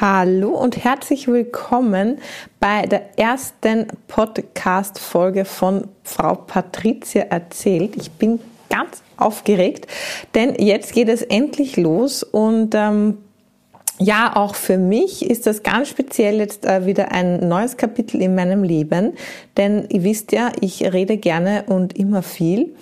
Hallo und herzlich willkommen bei der ersten Podcast-Folge von Frau Patricia erzählt. Ich bin ganz aufgeregt, denn jetzt geht es endlich los und ähm, ja, auch für mich ist das ganz speziell jetzt äh, wieder ein neues Kapitel in meinem Leben, denn ihr wisst ja, ich rede gerne und immer viel.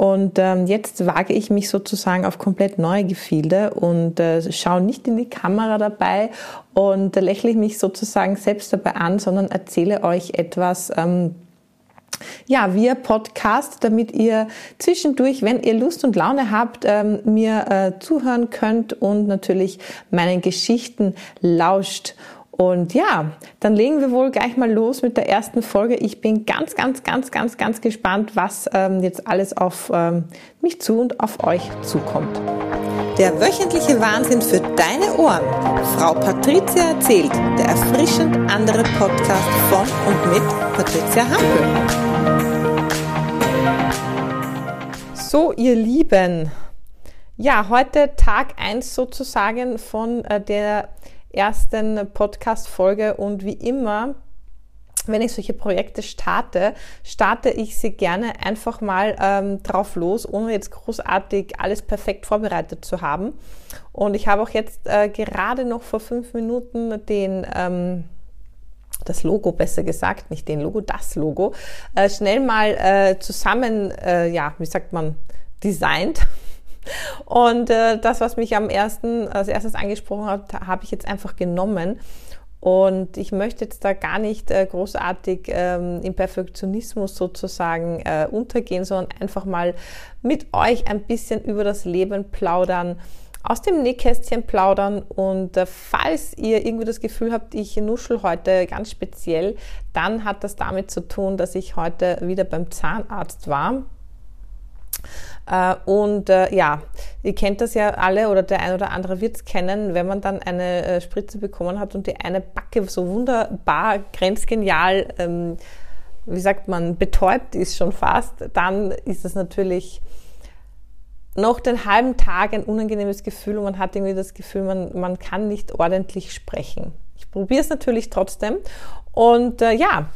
Und ähm, jetzt wage ich mich sozusagen auf komplett neue Gefilde und äh, schaue nicht in die Kamera dabei und äh, lächle mich sozusagen selbst dabei an, sondern erzähle euch etwas. Ähm, ja, via Podcast, damit ihr zwischendurch, wenn ihr Lust und Laune habt, ähm, mir äh, zuhören könnt und natürlich meinen Geschichten lauscht. Und ja, dann legen wir wohl gleich mal los mit der ersten Folge. Ich bin ganz, ganz, ganz, ganz, ganz gespannt, was ähm, jetzt alles auf ähm, mich zu und auf euch zukommt. Der wöchentliche Wahnsinn für deine Ohren. Frau Patricia erzählt, der erfrischend andere Podcast von und mit Patricia Hampel. So, ihr Lieben. Ja, heute Tag eins sozusagen von äh, der ersten Podcast-Folge und wie immer, wenn ich solche Projekte starte, starte ich sie gerne einfach mal ähm, drauf los, ohne jetzt großartig alles perfekt vorbereitet zu haben. Und ich habe auch jetzt äh, gerade noch vor fünf Minuten den ähm, das Logo besser gesagt, nicht den Logo, das Logo, äh, schnell mal äh, zusammen, äh, ja, wie sagt man, designt und äh, das, was mich am ersten, als erstes angesprochen hat, habe ich jetzt einfach genommen. Und ich möchte jetzt da gar nicht äh, großartig ähm, im Perfektionismus sozusagen äh, untergehen, sondern einfach mal mit euch ein bisschen über das Leben plaudern, aus dem Nähkästchen plaudern. Und äh, falls ihr irgendwie das Gefühl habt, ich nuschel heute ganz speziell, dann hat das damit zu tun, dass ich heute wieder beim Zahnarzt war und äh, ja, ihr kennt das ja alle oder der ein oder andere wird es kennen, wenn man dann eine äh, Spritze bekommen hat und die eine Backe so wunderbar, grenzgenial, ähm, wie sagt man, betäubt ist schon fast, dann ist das natürlich noch den halben Tag ein unangenehmes Gefühl und man hat irgendwie das Gefühl, man, man kann nicht ordentlich sprechen. Ich probiere es natürlich trotzdem und äh, ja,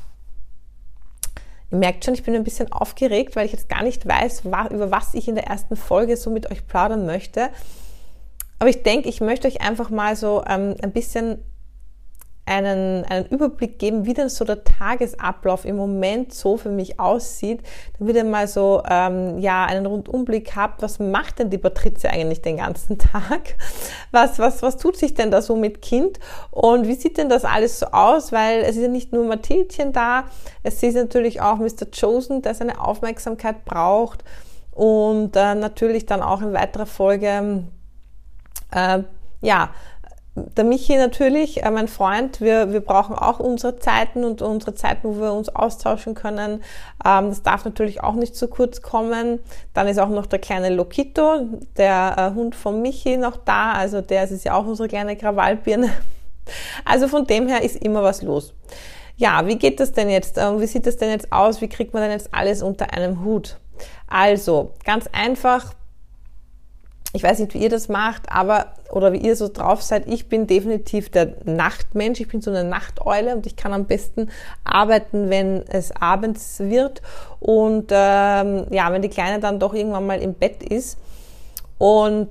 merkt schon, ich bin ein bisschen aufgeregt, weil ich jetzt gar nicht weiß, über was ich in der ersten Folge so mit euch plaudern möchte. Aber ich denke, ich möchte euch einfach mal so ähm, ein bisschen einen, einen Überblick geben, wie denn so der Tagesablauf im Moment so für mich aussieht, damit ihr mal so ähm, ja einen Rundumblick habt, was macht denn die Patrizia eigentlich den ganzen Tag? Was, was, was tut sich denn da so mit Kind? Und wie sieht denn das alles so aus? Weil es ist ja nicht nur Mathildchen da, es ist natürlich auch Mr. Chosen, der seine Aufmerksamkeit braucht und äh, natürlich dann auch in weiterer Folge äh, ja, der Michi natürlich, äh, mein Freund, wir, wir brauchen auch unsere Zeiten und unsere Zeiten, wo wir uns austauschen können. Ähm, das darf natürlich auch nicht zu kurz kommen. Dann ist auch noch der kleine Lokito, der äh, Hund von Michi noch da. Also der ist ja auch unsere kleine Krawallbirne. Also von dem her ist immer was los. Ja, wie geht das denn jetzt? Ähm, wie sieht das denn jetzt aus? Wie kriegt man denn jetzt alles unter einem Hut? Also, ganz einfach, ich weiß nicht, wie ihr das macht, aber oder wie ihr so drauf seid. Ich bin definitiv der Nachtmensch. Ich bin so eine Nachteule und ich kann am besten arbeiten, wenn es abends wird und ähm, ja, wenn die Kleine dann doch irgendwann mal im Bett ist. Und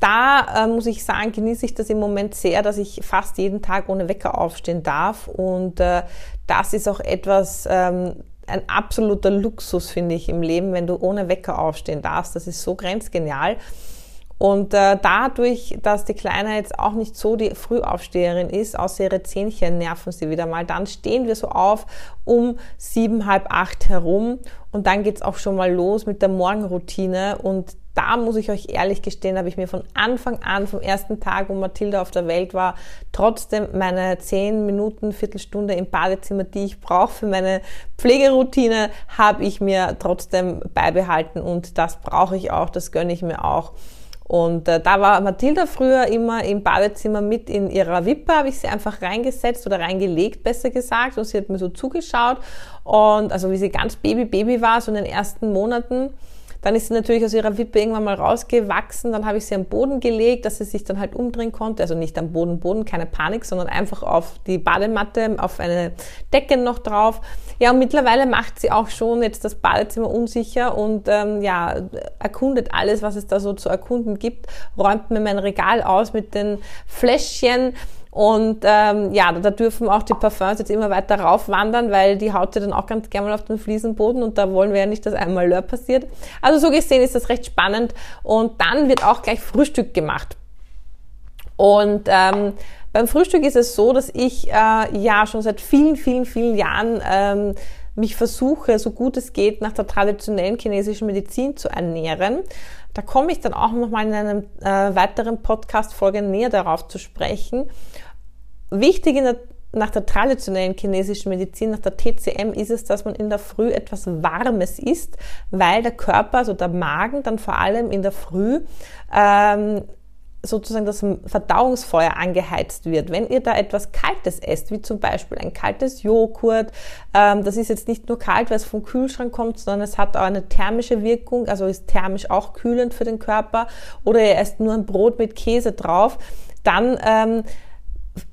da äh, muss ich sagen, genieße ich das im Moment sehr, dass ich fast jeden Tag ohne Wecker aufstehen darf. Und äh, das ist auch etwas, ähm, ein absoluter Luxus, finde ich, im Leben, wenn du ohne Wecker aufstehen darfst. Das ist so grenzgenial. Und äh, dadurch, dass die Kleine jetzt auch nicht so die Frühaufsteherin ist, außer ihre Zähnchen nerven sie wieder mal, dann stehen wir so auf um sieben, halb acht herum und dann geht's auch schon mal los mit der Morgenroutine. Und da muss ich euch ehrlich gestehen, habe ich mir von Anfang an, vom ersten Tag, wo Mathilda auf der Welt war, trotzdem meine zehn Minuten, Viertelstunde im Badezimmer, die ich brauche für meine Pflegeroutine, habe ich mir trotzdem beibehalten. Und das brauche ich auch, das gönne ich mir auch. Und äh, da war Mathilda früher immer im Badezimmer mit in ihrer Wippe, habe ich sie einfach reingesetzt oder reingelegt, besser gesagt, und sie hat mir so zugeschaut. Und also wie sie ganz Baby, Baby war, so in den ersten Monaten, Dann ist sie natürlich aus ihrer Wippe irgendwann mal rausgewachsen. Dann habe ich sie am Boden gelegt, dass sie sich dann halt umdrehen konnte. Also nicht am Boden, Boden, keine Panik, sondern einfach auf die Badematte, auf eine Decke noch drauf. Ja, und mittlerweile macht sie auch schon jetzt das Badezimmer unsicher und ähm, ja, erkundet alles, was es da so zu erkunden gibt, räumt mir mein Regal aus mit den Fläschchen, und ähm, ja, da dürfen auch die Parfums jetzt immer weiter raufwandern, weil die haut ja dann auch ganz gerne mal auf den Fliesenboden und da wollen wir ja nicht, dass einmal Lör passiert. Also so gesehen ist das recht spannend. Und dann wird auch gleich Frühstück gemacht. Und ähm, beim Frühstück ist es so, dass ich äh, ja schon seit vielen, vielen, vielen Jahren ähm, mich versuche, so gut es geht, nach der traditionellen chinesischen Medizin zu ernähren. Da komme ich dann auch nochmal in einer äh, weiteren Podcast-Folge näher darauf zu sprechen. Wichtig der, nach der traditionellen chinesischen Medizin, nach der TCM, ist es, dass man in der Früh etwas Warmes isst, weil der Körper, also der Magen, dann vor allem in der Früh ähm, sozusagen das Verdauungsfeuer angeheizt wird. Wenn ihr da etwas Kaltes esst, wie zum Beispiel ein kaltes Joghurt, ähm, das ist jetzt nicht nur kalt, weil es vom Kühlschrank kommt, sondern es hat auch eine thermische Wirkung, also ist thermisch auch kühlend für den Körper, oder ihr esst nur ein Brot mit Käse drauf, dann ähm,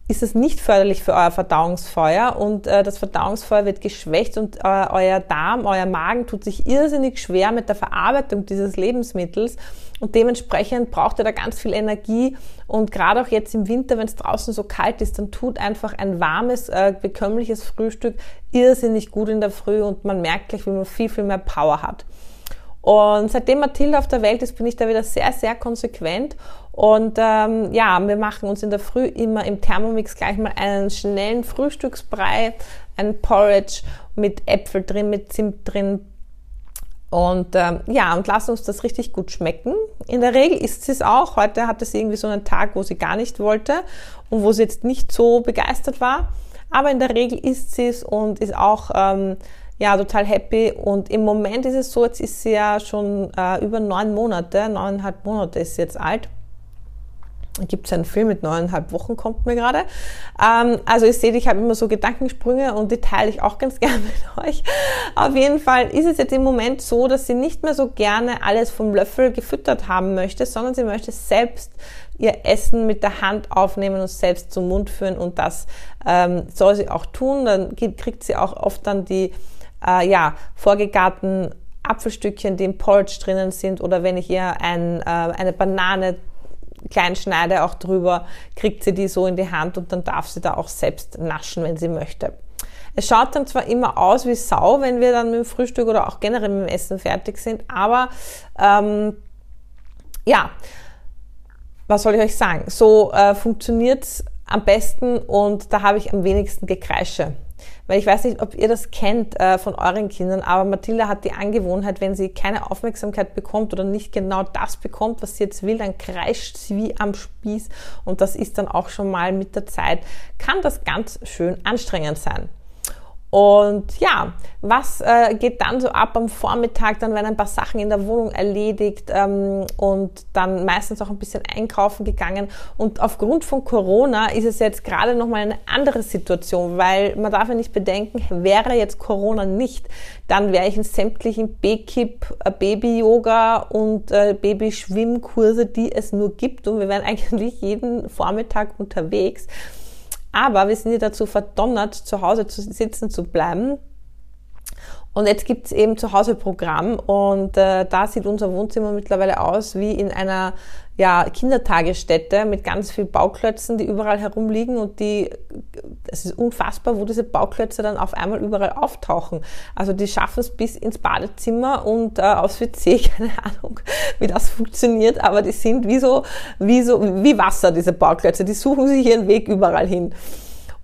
ist es nicht förderlich für euer Verdauungsfeuer und äh, das Verdauungsfeuer wird geschwächt und äh, euer Darm, euer Magen tut sich irrsinnig schwer mit der Verarbeitung dieses Lebensmittels und dementsprechend braucht ihr da ganz viel Energie und gerade auch jetzt im Winter, wenn es draußen so kalt ist, dann tut einfach ein warmes, äh, bekömmliches Frühstück irrsinnig gut in der Früh und man merkt gleich, wie man viel, viel mehr Power hat. Und seitdem Mathilda auf der Welt ist, bin ich da wieder sehr, sehr konsequent. Und ähm, ja, wir machen uns in der Früh immer im Thermomix gleich mal einen schnellen Frühstücksbrei, ein Porridge mit Äpfel drin, mit Zimt drin. Und ähm, ja, und lassen uns das richtig gut schmecken. In der Regel isst sie es auch. Heute hatte sie irgendwie so einen Tag, wo sie gar nicht wollte und wo sie jetzt nicht so begeistert war. Aber in der Regel isst sie es und ist auch ähm, ja, total happy. Und im Moment ist es so, jetzt ist sie ja schon äh, über neun Monate, neuneinhalb Monate ist sie jetzt alt. Gibt es einen Film mit neuneinhalb Wochen, kommt mir gerade. Ähm, also ihr seht, ich habe immer so Gedankensprünge und die teile ich auch ganz gerne mit euch. Auf jeden Fall ist es jetzt im Moment so, dass sie nicht mehr so gerne alles vom Löffel gefüttert haben möchte, sondern sie möchte selbst ihr Essen mit der Hand aufnehmen und selbst zum Mund führen und das ähm, soll sie auch tun. Dann kriegt sie auch oft dann die äh, ja, vorgegarten Apfelstückchen, die im Porridge drinnen sind oder wenn ich ihr ein, äh, eine Banane klein schneide auch drüber, kriegt sie die so in die Hand und dann darf sie da auch selbst naschen, wenn sie möchte. Es schaut dann zwar immer aus wie Sau, wenn wir dann mit dem Frühstück oder auch generell mit dem Essen fertig sind, aber ähm, ja, was soll ich euch sagen? So äh, funktioniert's am besten und da habe ich am wenigsten Gekreische. Weil ich weiß nicht, ob ihr das kennt äh, von euren Kindern, aber Mathilda hat die Angewohnheit, wenn sie keine Aufmerksamkeit bekommt oder nicht genau das bekommt, was sie jetzt will, dann kreischt sie wie am Spieß und das ist dann auch schon mal mit der Zeit, kann das ganz schön anstrengend sein. Und ja, was äh, geht dann so ab am Vormittag? Dann werden ein paar Sachen in der Wohnung erledigt ähm, und dann meistens auch ein bisschen einkaufen gegangen. Und aufgrund von Corona ist es jetzt gerade nochmal eine andere Situation, weil man darf ja nicht bedenken, wäre jetzt Corona nicht, dann wäre ich in sämtlichen B-Kip, äh, Baby-Yoga und äh, Baby-Schwimmkurse, die es nur gibt. Und wir wären eigentlich jeden Vormittag unterwegs. Aber wir sind ja dazu verdonnert, zu Hause zu sitzen zu bleiben. Und jetzt gibt's eben zu Hause Programm und äh, da sieht unser Wohnzimmer mittlerweile aus wie in einer ja, Kindertagesstätte mit ganz viel Bauklötzen, die überall herumliegen und die, es ist unfassbar, wo diese Bauklötze dann auf einmal überall auftauchen. Also die schaffen es bis ins Badezimmer und äh, aufs WC, keine Ahnung, wie das funktioniert, aber die sind wie so, wie so, wie Wasser, diese Bauklötze, die suchen sich ihren Weg überall hin.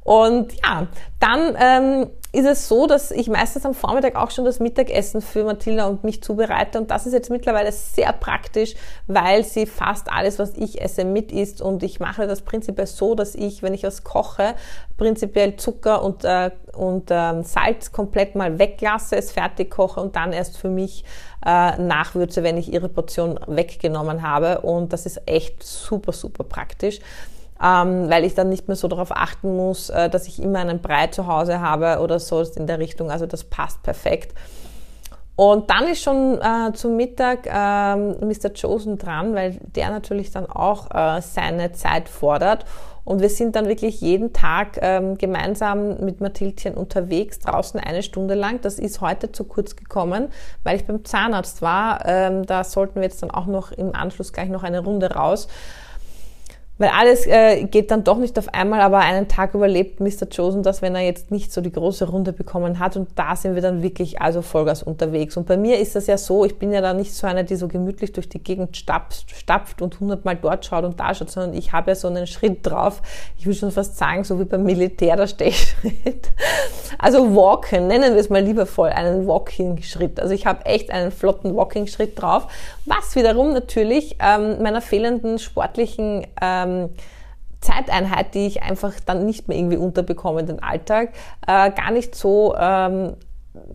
Und ja, dann ähm, ist es so, dass ich meistens am Vormittag auch schon das Mittagessen für Mathilda und mich zubereite. Und das ist jetzt mittlerweile sehr praktisch, weil sie fast alles, was ich esse, mit isst. Und ich mache das prinzipiell so, dass ich, wenn ich was koche, prinzipiell Zucker und, äh, und ähm, Salz komplett mal weglasse, es fertig koche und dann erst für mich äh, nachwürze, wenn ich ihre Portion weggenommen habe. Und das ist echt super, super praktisch ähm, weil ich dann nicht mehr so darauf achten muss, äh, dass ich immer einen Brei zu Hause habe oder so in der Richtung. Also das passt perfekt. Und dann ist schon äh, zum Mittag äh, Mr. Chosen dran, weil der natürlich dann auch äh, seine Zeit fordert. Und wir sind dann wirklich jeden Tag ähm, gemeinsam mit Mathildchen unterwegs, draußen eine Stunde lang. Das ist heute zu kurz gekommen, weil ich beim Zahnarzt war. Ähm, da sollten wir jetzt dann auch noch im Anschluss gleich noch eine Runde raus weil alles äh, geht dann doch nicht auf einmal, aber einen Tag überlebt Mr. Chosen das, wenn er jetzt nicht so die große Runde bekommen hat und da sind wir dann wirklich also Vollgas unterwegs. Und bei mir ist das ja so, ich bin ja da nicht so eine, die so gemütlich durch die Gegend stapft, stapft und hundertmal dort schaut und da schaut, sondern ich habe ja so einen Schritt drauf. Ich will schon fast sagen, so wie beim Militär der Stechschritt. Also walken, nennen wir es mal liebevoll, einen Walking-Schritt. Also ich habe echt einen flotten Walking-Schritt drauf, was wiederum natürlich ähm, meiner fehlenden sportlichen ähm, ähm, Zeiteinheit, die ich einfach dann nicht mehr irgendwie unterbekomme in den Alltag, äh, gar nicht so, ähm,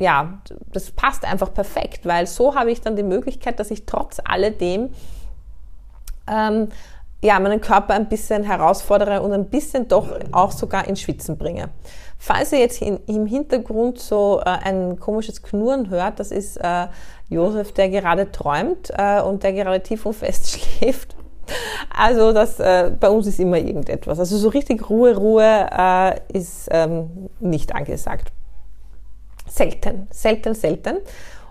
ja, das passt einfach perfekt, weil so habe ich dann die Möglichkeit, dass ich trotz alledem ähm, ja, meinen Körper ein bisschen herausfordere und ein bisschen doch auch sogar ins Schwitzen bringe. Falls ihr jetzt in, im Hintergrund so äh, ein komisches Knurren hört, das ist äh, Josef, der gerade träumt äh, und der gerade tief und fest schläft. Also das, äh, bei uns ist immer irgendetwas. Also so richtig Ruhe, Ruhe äh, ist ähm, nicht angesagt. Selten, selten, selten.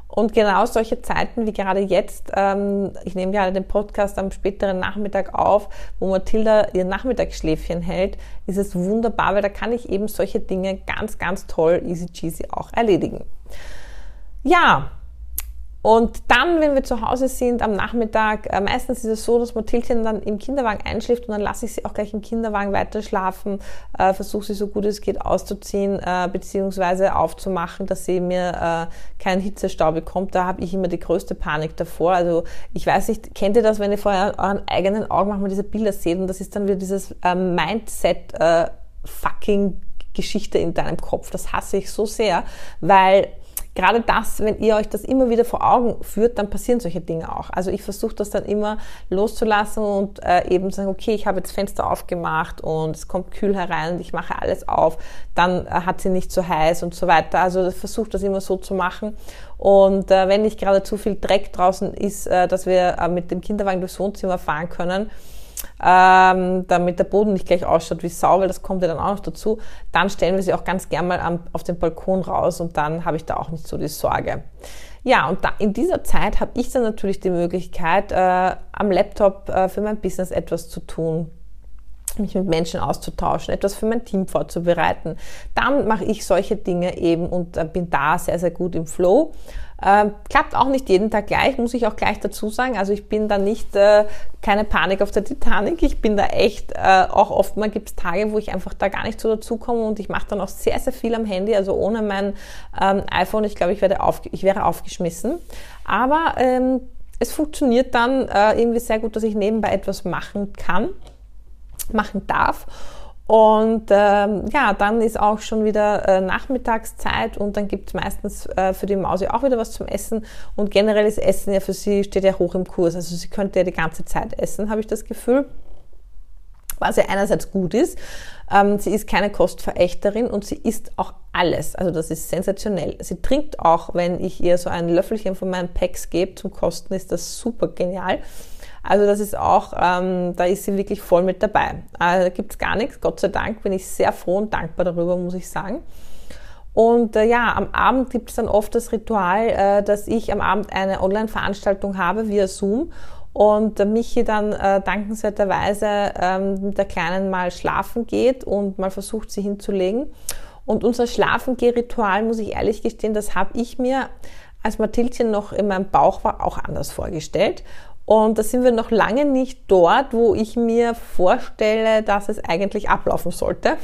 Und genau solche Zeiten wie gerade jetzt, ähm, ich nehme gerade den Podcast am späteren Nachmittag auf, wo Mathilda ihr Nachmittagsschläfchen hält, ist es wunderbar, weil da kann ich eben solche Dinge ganz, ganz toll, easy cheesy auch erledigen. Ja, und dann, wenn wir zu Hause sind am Nachmittag, äh, meistens ist es so, dass Mathildchen dann im Kinderwagen einschläft und dann lasse ich sie auch gleich im Kinderwagen weiter schlafen, äh, versuche sie so gut es geht auszuziehen äh, beziehungsweise aufzumachen, dass sie mir äh, keinen Hitzestau bekommt. Da habe ich immer die größte Panik davor. Also ich weiß nicht, kennt ihr das, wenn ihr vor euren eigenen Augen manchmal diese Bilder seht und das ist dann wieder dieses äh, Mindset äh, fucking Geschichte in deinem Kopf. Das hasse ich so sehr, weil gerade das, wenn ihr euch das immer wieder vor Augen führt, dann passieren solche Dinge auch. Also ich versuche das dann immer loszulassen und äh, eben sagen, okay, ich habe jetzt Fenster aufgemacht und es kommt kühl herein und ich mache alles auf, dann äh, hat sie nicht so heiß und so weiter. Also ich versuche das immer so zu machen. Und äh, wenn nicht gerade zu viel Dreck draußen ist, äh, dass wir äh, mit dem Kinderwagen durchs Wohnzimmer fahren können, ähm, damit der Boden nicht gleich ausschaut wie Sau, weil das kommt ja dann auch noch dazu, dann stellen wir sie auch ganz gern mal am, auf den Balkon raus und dann habe ich da auch nicht so die Sorge. Ja, und da, in dieser Zeit habe ich dann natürlich die Möglichkeit, äh, am Laptop äh, für mein Business etwas zu tun mich mit Menschen auszutauschen, etwas für mein Team vorzubereiten. Dann mache ich solche Dinge eben und äh, bin da sehr, sehr gut im Flow. Ähm, klappt auch nicht jeden Tag gleich, muss ich auch gleich dazu sagen. Also ich bin da nicht äh, keine Panik auf der Titanic. Ich bin da echt äh, auch oft mal gibt es Tage, wo ich einfach da gar nicht so dazu komme und ich mache dann auch sehr, sehr viel am Handy. Also ohne mein ähm, iPhone, ich glaube, ich, werde auf, ich wäre aufgeschmissen. Aber ähm, es funktioniert dann äh, irgendwie sehr gut, dass ich nebenbei etwas machen kann, machen darf. Und ähm, ja, dann ist auch schon wieder äh, Nachmittagszeit und dann gibt es meistens äh, für die Mausi auch wieder was zum Essen. Und generell ist Essen ja für sie, steht ja hoch im Kurs. Also sie könnte ja die ganze Zeit essen, habe ich das Gefühl. Was ja einerseits gut ist. Ähm, sie ist keine Kostverächterin und sie isst auch alles. Also das ist sensationell. Sie trinkt auch, wenn ich ihr so ein Löffelchen von meinen Packs gebe zum Kosten, ist das super genial. Also das ist auch, ähm, da ist sie wirklich voll mit dabei. Also da gibt's gar nichts. Gott sei Dank bin ich sehr froh und dankbar darüber, muss ich sagen. Und äh, ja, am Abend gibt es dann oft das Ritual, äh, dass ich am Abend eine Online-Veranstaltung habe via Zoom und Michi dann äh, dankenswerterweise ähm, mit der Kleinen mal schlafen geht und mal versucht, sie hinzulegen. Und unser Schlafengeh-Ritual, muss ich ehrlich gestehen, das habe ich mir, als Mathildchen noch in meinem Bauch war, auch anders vorgestellt. Und da sind wir noch lange nicht dort, wo ich mir vorstelle, dass es eigentlich ablaufen sollte.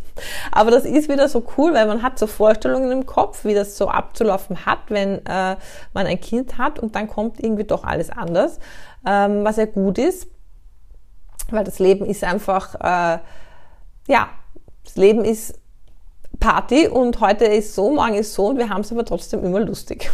Aber das ist wieder so cool, weil man hat so Vorstellungen im Kopf, wie das so abzulaufen hat, wenn äh, man ein Kind hat und dann kommt irgendwie doch alles anders, ähm, was ja gut ist, weil das Leben ist einfach, äh, ja, das Leben ist Party und heute ist so, morgen ist so und wir haben es aber trotzdem immer lustig.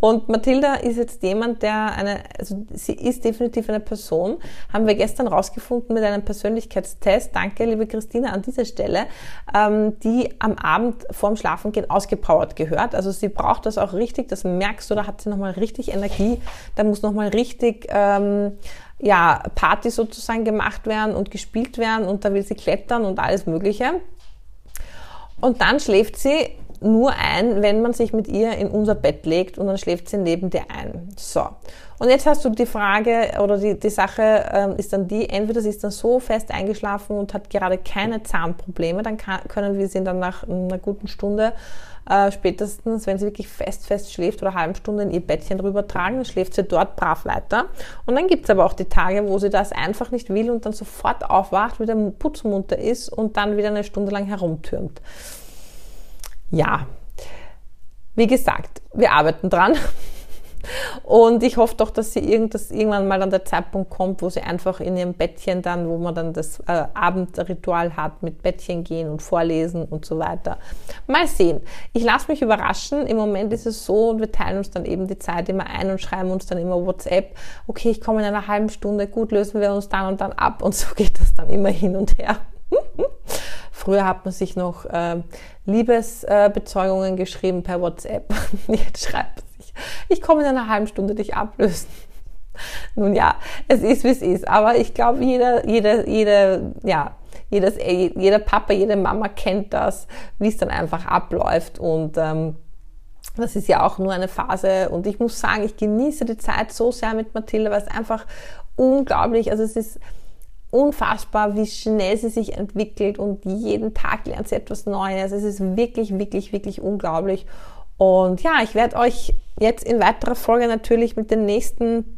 Und Mathilda ist jetzt jemand, der eine, also sie ist definitiv eine Person, haben wir gestern rausgefunden mit einem Persönlichkeitstest, danke liebe Christina an dieser Stelle, ähm, die am Abend vorm Schlafengehen ausgepowert gehört. Also sie braucht das auch richtig, das merkst du, da hat sie nochmal richtig Energie, da muss nochmal richtig... Ähm, ja, Party sozusagen gemacht werden und gespielt werden und da will sie klettern und alles Mögliche. Und dann schläft sie nur ein, wenn man sich mit ihr in unser Bett legt und dann schläft sie neben dir ein. So. Und jetzt hast du die Frage oder die, die Sache ähm, ist dann die, entweder sie ist dann so fest eingeschlafen und hat gerade keine Zahnprobleme, dann kann, können wir sie dann nach einer guten Stunde äh, spätestens, wenn sie wirklich fest, fest schläft oder eine halbe Stunde in ihr Bettchen drüber tragen, dann schläft sie dort brav weiter. Und dann gibt's aber auch die Tage, wo sie das einfach nicht will und dann sofort aufwacht, wieder putzmunter ist und dann wieder eine Stunde lang herumtürmt ja, wie gesagt, wir arbeiten dran. Und ich hoffe doch, dass sie irgendwann mal an der Zeitpunkt kommt, wo sie einfach in ihrem Bettchen dann, wo man dann das äh, Abendritual hat, mit Bettchen gehen und vorlesen und so weiter. Mal sehen. Ich lasse mich überraschen. Im Moment ist es so und wir teilen uns dann eben die Zeit immer ein und schreiben uns dann immer WhatsApp. Okay, ich komme in einer halben Stunde. Gut, lösen wir uns dann und dann ab. Und so geht das dann immer hin und her. Früher hat man sich noch äh, Liebesbezeugungen äh, geschrieben per WhatsApp. Jetzt schreibt man sich, ich komme in einer halben Stunde dich ablösen. Nun ja, es ist wie es ist. Aber ich glaube, jeder, jeder, jeder, ja, jedes, jeder Papa, jede Mama kennt das, wie es dann einfach abläuft und ähm, das ist ja auch nur eine Phase und ich muss sagen, ich genieße die Zeit so sehr mit Mathilde, weil es einfach unglaublich, also es ist unfassbar, wie schnell sie sich entwickelt und jeden Tag lernt sie etwas Neues. Es ist wirklich, wirklich, wirklich unglaublich. Und ja, ich werde euch jetzt in weiterer Folge natürlich mit den nächsten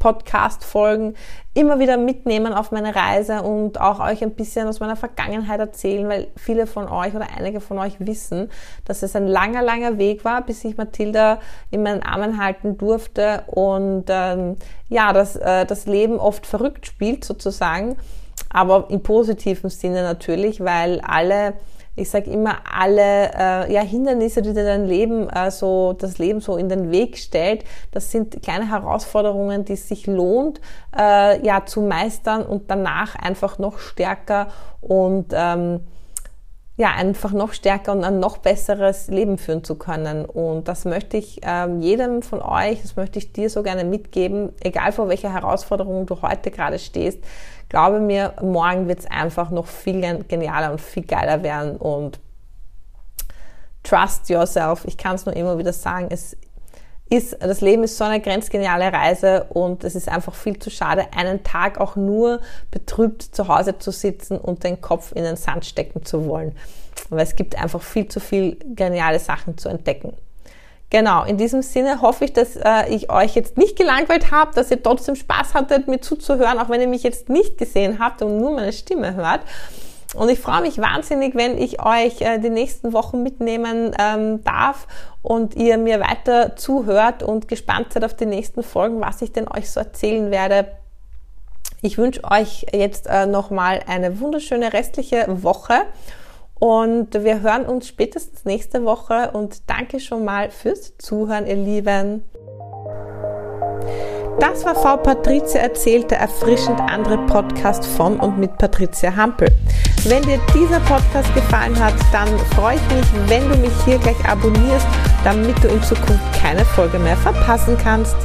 Podcast-Folgen immer wieder mitnehmen auf meine Reise und auch euch ein bisschen aus meiner Vergangenheit erzählen, weil viele von euch oder einige von euch wissen, dass es ein langer, langer Weg war, bis ich Mathilda in meinen Armen halten durfte und ähm, ja, dass äh, das Leben oft verrückt spielt sozusagen, aber im positiven Sinne natürlich, weil alle ich sage immer, alle äh, ja, Hindernisse, die dir dein Leben, äh, so, das Leben so in den Weg stellt, das sind kleine Herausforderungen, die es sich lohnt, äh, ja, zu meistern und danach einfach noch stärker und ähm, ja, einfach noch stärker und ein noch besseres Leben führen zu können. Und das möchte ich ähm, jedem von euch, das möchte ich dir so gerne mitgeben, egal vor welcher Herausforderung du heute gerade stehst. Glaube mir, morgen wird es einfach noch viel genialer und viel geiler werden und trust yourself. Ich kann es nur immer wieder sagen, es ist, das Leben ist so eine grenzgeniale Reise und es ist einfach viel zu schade, einen Tag auch nur betrübt zu Hause zu sitzen und den Kopf in den Sand stecken zu wollen. Weil es gibt einfach viel zu viel geniale Sachen zu entdecken. Genau, in diesem Sinne hoffe ich, dass äh, ich euch jetzt nicht gelangweilt habe, dass ihr trotzdem Spaß hattet, mir zuzuhören, auch wenn ihr mich jetzt nicht gesehen habt und nur meine Stimme hört. Und ich freue mich wahnsinnig, wenn ich euch äh, die nächsten Wochen mitnehmen ähm, darf und ihr mir weiter zuhört und gespannt seid auf die nächsten Folgen, was ich denn euch so erzählen werde. Ich wünsche euch jetzt äh, nochmal eine wunderschöne restliche Woche und wir hören uns spätestens nächste Woche und danke schon mal fürs Zuhören, ihr Lieben. Das war Frau Patricia erzählt, der erfrischend andere Podcast von und mit Patricia Hampel. Wenn dir dieser Podcast gefallen hat, dann freue ich mich, wenn du mich hier gleich abonnierst, damit du in Zukunft keine Folge mehr verpassen kannst.